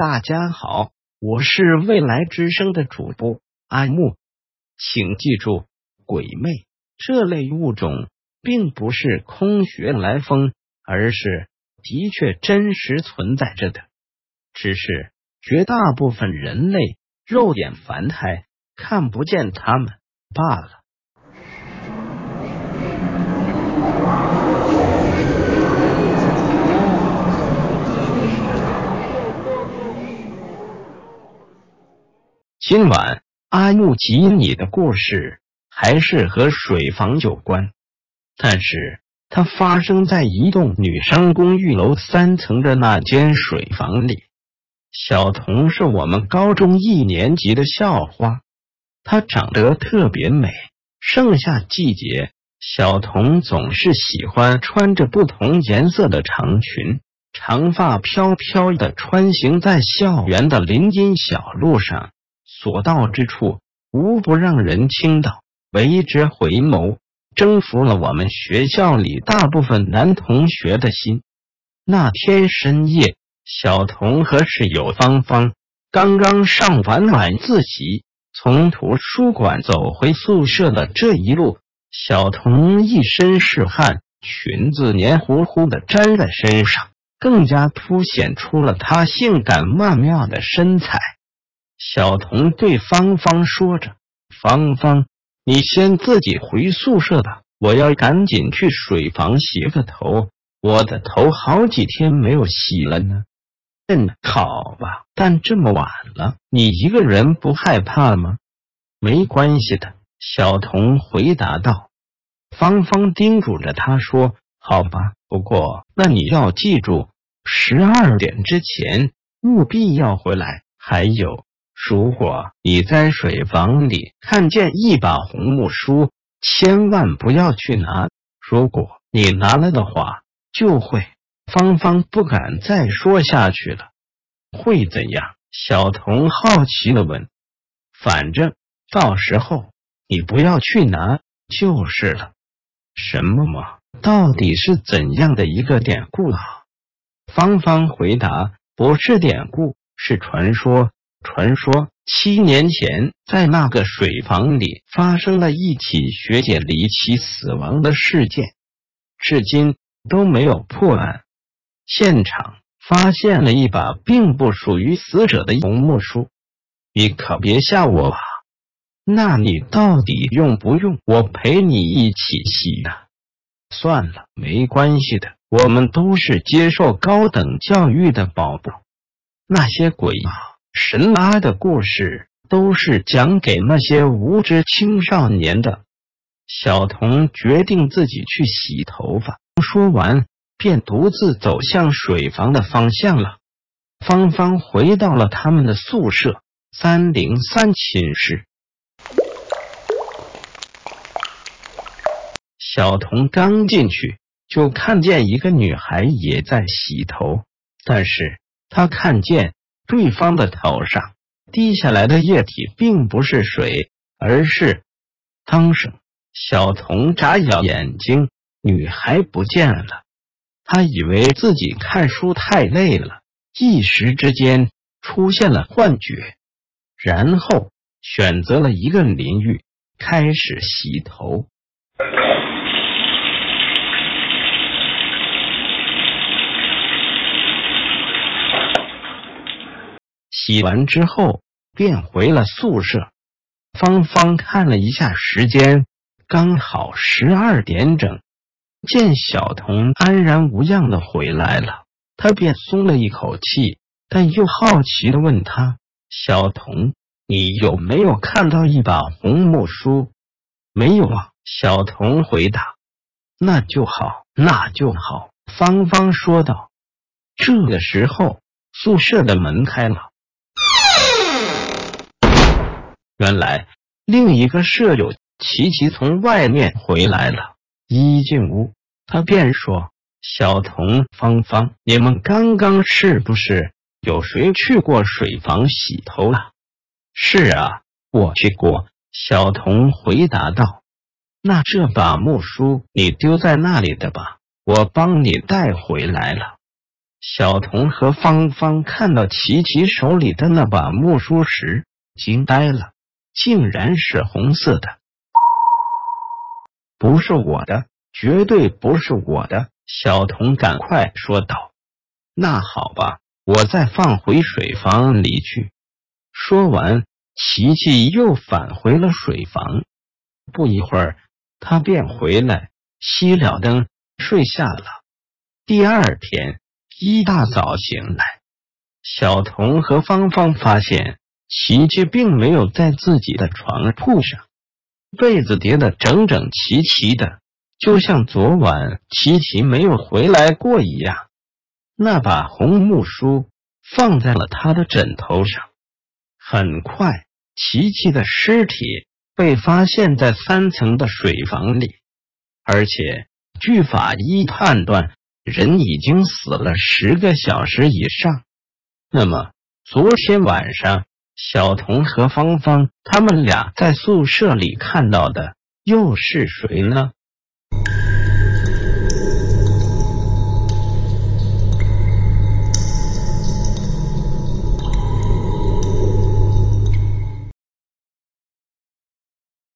大家好，我是未来之声的主播阿木，请记住，鬼魅这类物种并不是空穴来风，而是的确真实存在着的，只是绝大部分人类肉眼凡胎看不见他们罢了。今晚阿木吉你的故事还是和水房有关，但是它发生在一栋女生公寓楼三层的那间水房里。小童是我们高中一年级的校花，她长得特别美。盛夏季节，小童总是喜欢穿着不同颜色的长裙，长发飘飘的穿行在校园的林荫小路上。所到之处，无不让人倾倒，为之回眸，征服了我们学校里大部分男同学的心。那天深夜，小童和室友芳芳刚刚上完晚自习，从图书馆走回宿舍的这一路，小童一身是汗，裙子黏糊糊的粘在身上，更加凸显出了她性感曼妙的身材。小童对芳芳说着：“芳芳，你先自己回宿舍吧，我要赶紧去水房洗个头，我的头好几天没有洗了呢。”“嗯，好吧，但这么晚了，你一个人不害怕吗？”“没关系的。”小童回答道。芳芳叮嘱着他说：“好吧，不过那你要记住，十二点之前务必要回来。还有。”如果你在水房里看见一把红木梳，千万不要去拿。如果你拿了的话，就会……芳芳不敢再说下去了。会怎样？小童好奇的问。反正到时候你不要去拿就是了。什么嘛？到底是怎样的一个典故啊？芳芳回答：不是典故，是传说。传说七年前，在那个水房里发生了一起学姐离奇死亡的事件，至今都没有破案。现场发现了一把并不属于死者的红木梳，你可别吓我啊！那你到底用不用我陪你一起洗呢？算了，没关系的，我们都是接受高等教育的宝宝。那些鬼啊！神妈的故事都是讲给那些无知青少年的。小童决定自己去洗头发，说完便独自走向水房的方向了。芳芳回到了他们的宿舍三零三寝室。小童刚进去，就看见一个女孩也在洗头，但是他看见。对方的头上滴下来的液体并不是水，而是汤水。小童眨眼眼睛，女孩不见了。他以为自己看书太累了，一时之间出现了幻觉，然后选择了一个淋浴，开始洗头。洗完之后，便回了宿舍。芳芳看了一下时间，刚好十二点整。见小童安然无恙的回来了，他便松了一口气，但又好奇的问他：“小童，你有没有看到一把红木梳？”“没有啊。”小童回答。“那就好，那就好。”芳芳说道。这个时候，宿舍的门开了。原来另一个舍友琪琪从外面回来了，一进屋，他便说：“小童、芳芳，你们刚刚是不是有谁去过水房洗头啊？”“是啊，我去过。”小童回答道。“那这把木梳你丢在那里的吧？我帮你带回来了。”小童和芳芳看到琪琪手里的那把木梳时，惊呆了，竟然是红色的！不是我的，绝对不是我的！小童赶快说道。那好吧，我再放回水房里去。说完，琪琪又返回了水房。不一会儿，他便回来，熄了灯，睡下了。第二天一大早醒来，小童和芳芳发现琪琪并没有在自己的床铺上，被子叠得整整齐齐的，就像昨晚琪琪没有回来过一样。那把红木梳放在了他的枕头上。很快，琪琪的尸体被发现在三层的水房里，而且据法医判断，人已经死了十个小时以上。那么，昨天晚上小童和芳芳他们俩在宿舍里看到的又是谁呢？